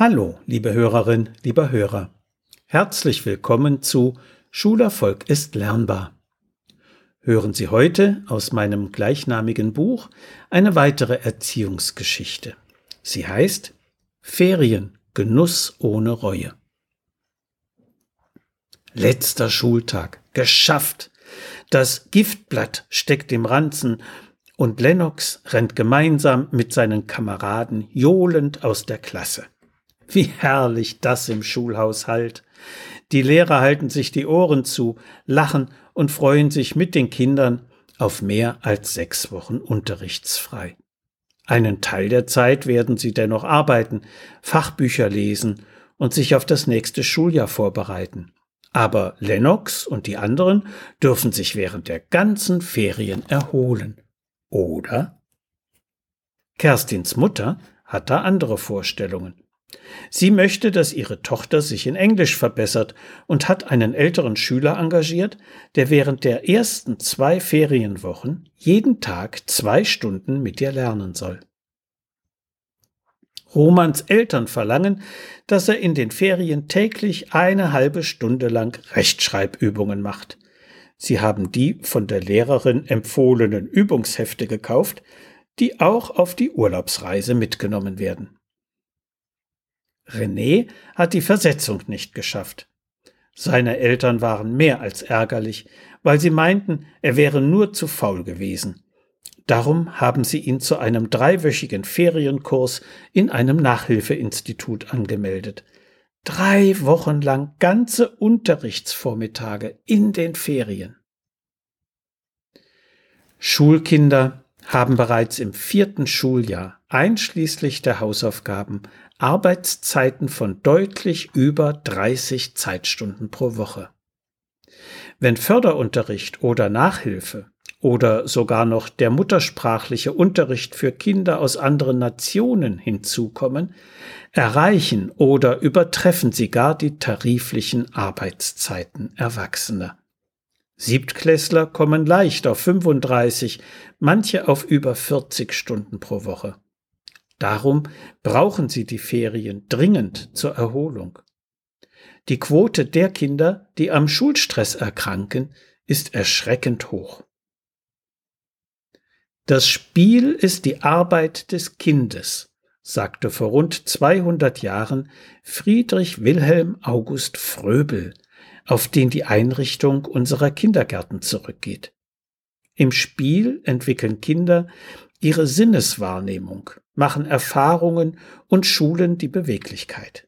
Hallo, liebe Hörerin, lieber Hörer. Herzlich willkommen zu Schulerfolg ist lernbar. Hören Sie heute aus meinem gleichnamigen Buch eine weitere Erziehungsgeschichte. Sie heißt Ferien, Genuss ohne Reue. Letzter Schultag. Geschafft. Das Giftblatt steckt im Ranzen und Lennox rennt gemeinsam mit seinen Kameraden johlend aus der Klasse. Wie herrlich das im Schulhaus halt. Die Lehrer halten sich die Ohren zu, lachen und freuen sich mit den Kindern auf mehr als sechs Wochen unterrichtsfrei. Einen Teil der Zeit werden sie dennoch arbeiten, Fachbücher lesen und sich auf das nächste Schuljahr vorbereiten. Aber Lennox und die anderen dürfen sich während der ganzen Ferien erholen. Oder? Kerstins Mutter hat da andere Vorstellungen. Sie möchte, dass ihre Tochter sich in Englisch verbessert und hat einen älteren Schüler engagiert, der während der ersten zwei Ferienwochen jeden Tag zwei Stunden mit ihr lernen soll. Romans Eltern verlangen, dass er in den Ferien täglich eine halbe Stunde lang Rechtschreibübungen macht. Sie haben die von der Lehrerin empfohlenen Übungshefte gekauft, die auch auf die Urlaubsreise mitgenommen werden. René hat die Versetzung nicht geschafft. Seine Eltern waren mehr als ärgerlich, weil sie meinten, er wäre nur zu faul gewesen. Darum haben sie ihn zu einem dreiwöchigen Ferienkurs in einem Nachhilfeinstitut angemeldet. Drei Wochen lang ganze Unterrichtsvormittage in den Ferien. Schulkinder haben bereits im vierten Schuljahr einschließlich der Hausaufgaben Arbeitszeiten von deutlich über 30 Zeitstunden pro Woche. Wenn Förderunterricht oder Nachhilfe oder sogar noch der muttersprachliche Unterricht für Kinder aus anderen Nationen hinzukommen, erreichen oder übertreffen sie gar die tariflichen Arbeitszeiten Erwachsener. Siebtklässler kommen leicht auf 35, manche auf über 40 Stunden pro Woche. Darum brauchen sie die Ferien dringend zur Erholung. Die Quote der Kinder, die am Schulstress erkranken, ist erschreckend hoch. Das Spiel ist die Arbeit des Kindes, sagte vor rund 200 Jahren Friedrich Wilhelm August Fröbel, auf den die Einrichtung unserer Kindergärten zurückgeht. Im Spiel entwickeln Kinder ihre Sinneswahrnehmung, machen Erfahrungen und schulen die Beweglichkeit.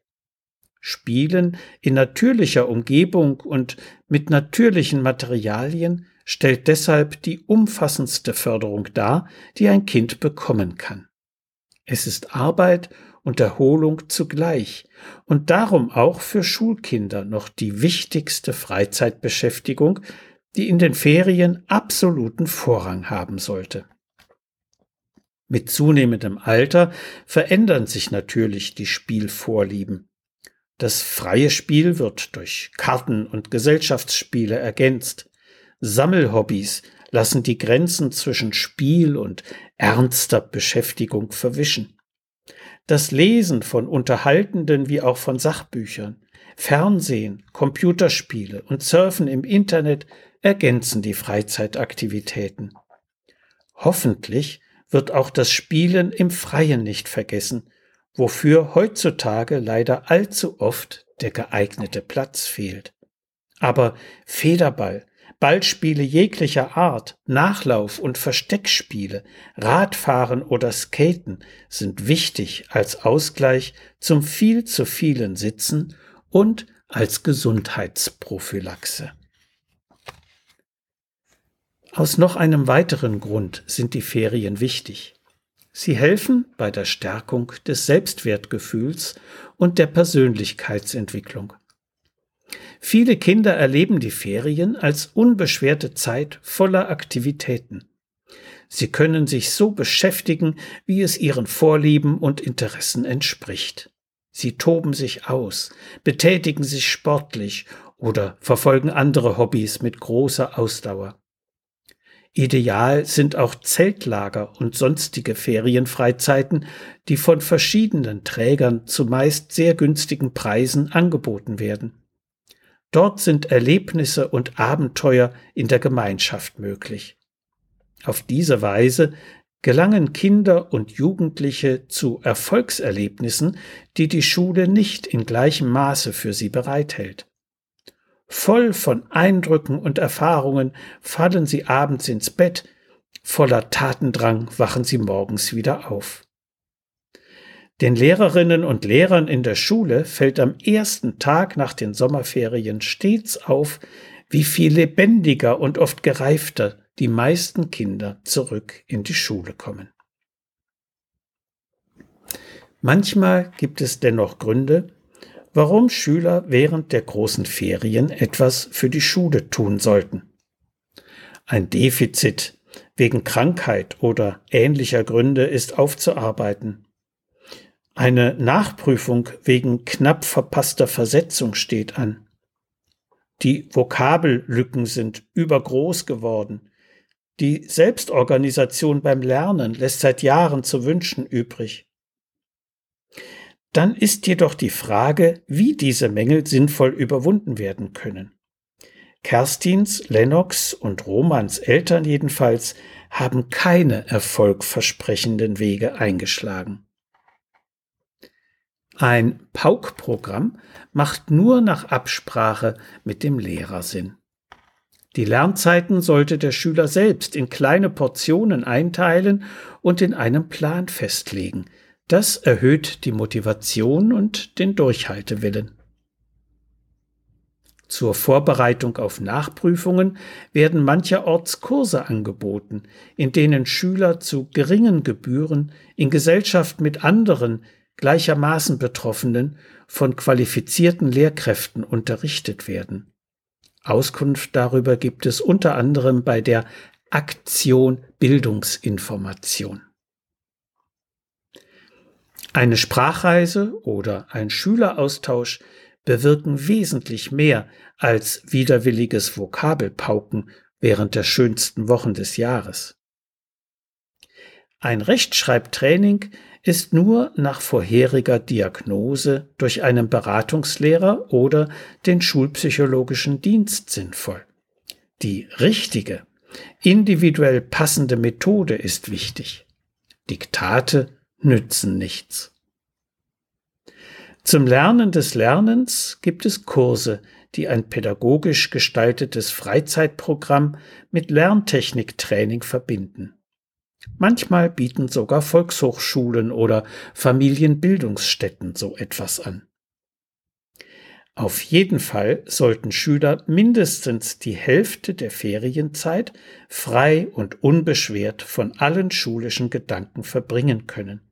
Spielen in natürlicher Umgebung und mit natürlichen Materialien stellt deshalb die umfassendste Förderung dar, die ein Kind bekommen kann. Es ist Arbeit und Erholung zugleich und darum auch für Schulkinder noch die wichtigste Freizeitbeschäftigung, die in den Ferien absoluten Vorrang haben sollte. Mit zunehmendem Alter verändern sich natürlich die Spielvorlieben. Das freie Spiel wird durch Karten und Gesellschaftsspiele ergänzt. Sammelhobbys lassen die Grenzen zwischen Spiel und ernster Beschäftigung verwischen. Das Lesen von unterhaltenden wie auch von Sachbüchern, Fernsehen, Computerspiele und Surfen im Internet ergänzen die Freizeitaktivitäten. Hoffentlich wird auch das Spielen im Freien nicht vergessen, wofür heutzutage leider allzu oft der geeignete Platz fehlt. Aber Federball, Ballspiele jeglicher Art, Nachlauf und Versteckspiele, Radfahren oder Skaten sind wichtig als Ausgleich zum viel zu vielen Sitzen und als Gesundheitsprophylaxe. Aus noch einem weiteren Grund sind die Ferien wichtig. Sie helfen bei der Stärkung des Selbstwertgefühls und der Persönlichkeitsentwicklung. Viele Kinder erleben die Ferien als unbeschwerte Zeit voller Aktivitäten. Sie können sich so beschäftigen, wie es ihren Vorlieben und Interessen entspricht. Sie toben sich aus, betätigen sich sportlich oder verfolgen andere Hobbys mit großer Ausdauer. Ideal sind auch Zeltlager und sonstige Ferienfreizeiten, die von verschiedenen Trägern zumeist sehr günstigen Preisen angeboten werden. Dort sind Erlebnisse und Abenteuer in der Gemeinschaft möglich. Auf diese Weise gelangen Kinder und Jugendliche zu Erfolgserlebnissen, die die Schule nicht in gleichem Maße für sie bereithält. Voll von Eindrücken und Erfahrungen fallen sie abends ins Bett, voller Tatendrang wachen sie morgens wieder auf. Den Lehrerinnen und Lehrern in der Schule fällt am ersten Tag nach den Sommerferien stets auf, wie viel lebendiger und oft gereifter die meisten Kinder zurück in die Schule kommen. Manchmal gibt es dennoch Gründe, warum Schüler während der großen Ferien etwas für die Schule tun sollten. Ein Defizit wegen Krankheit oder ähnlicher Gründe ist aufzuarbeiten. Eine Nachprüfung wegen knapp verpasster Versetzung steht an. Die Vokabellücken sind übergroß geworden. Die Selbstorganisation beim Lernen lässt seit Jahren zu wünschen übrig. Dann ist jedoch die Frage, wie diese Mängel sinnvoll überwunden werden können. Kerstins, Lennox und Romans Eltern jedenfalls haben keine erfolgversprechenden Wege eingeschlagen. Ein Pauk-Programm macht nur nach Absprache mit dem Lehrer Sinn. Die Lernzeiten sollte der Schüler selbst in kleine Portionen einteilen und in einem Plan festlegen. Das erhöht die Motivation und den Durchhaltewillen. Zur Vorbereitung auf Nachprüfungen werden mancherorts Kurse angeboten, in denen Schüler zu geringen Gebühren in Gesellschaft mit anderen gleichermaßen Betroffenen von qualifizierten Lehrkräften unterrichtet werden. Auskunft darüber gibt es unter anderem bei der Aktion Bildungsinformation. Eine Sprachreise oder ein Schüleraustausch bewirken wesentlich mehr als widerwilliges Vokabelpauken während der schönsten Wochen des Jahres. Ein Rechtschreibtraining ist nur nach vorheriger Diagnose durch einen Beratungslehrer oder den schulpsychologischen Dienst sinnvoll. Die richtige, individuell passende Methode ist wichtig. Diktate nützen nichts. Zum Lernen des Lernens gibt es Kurse, die ein pädagogisch gestaltetes Freizeitprogramm mit Lerntechniktraining verbinden. Manchmal bieten sogar Volkshochschulen oder Familienbildungsstätten so etwas an. Auf jeden Fall sollten Schüler mindestens die Hälfte der Ferienzeit frei und unbeschwert von allen schulischen Gedanken verbringen können.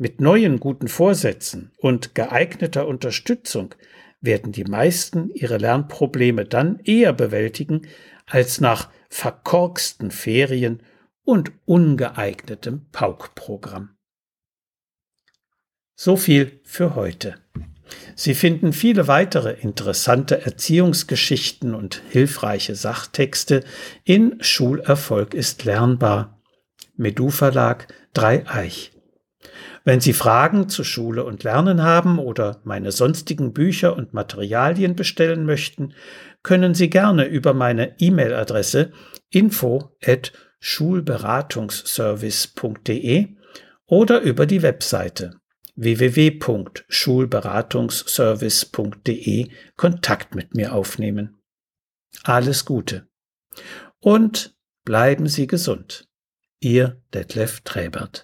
Mit neuen guten Vorsätzen und geeigneter Unterstützung werden die meisten ihre Lernprobleme dann eher bewältigen, als nach verkorksten Ferien und ungeeignetem Paukprogramm. So viel für heute. Sie finden viele weitere interessante Erziehungsgeschichten und hilfreiche Sachtexte in Schulerfolg ist lernbar. Medu Verlag Dreieich. Wenn Sie Fragen zu Schule und Lernen haben oder meine sonstigen Bücher und Materialien bestellen möchten, können Sie gerne über meine E-Mail-Adresse info at schulberatungsservice.de oder über die Webseite www.schulberatungsservice.de Kontakt mit mir aufnehmen. Alles Gute und bleiben Sie gesund. Ihr Detlef Träbert.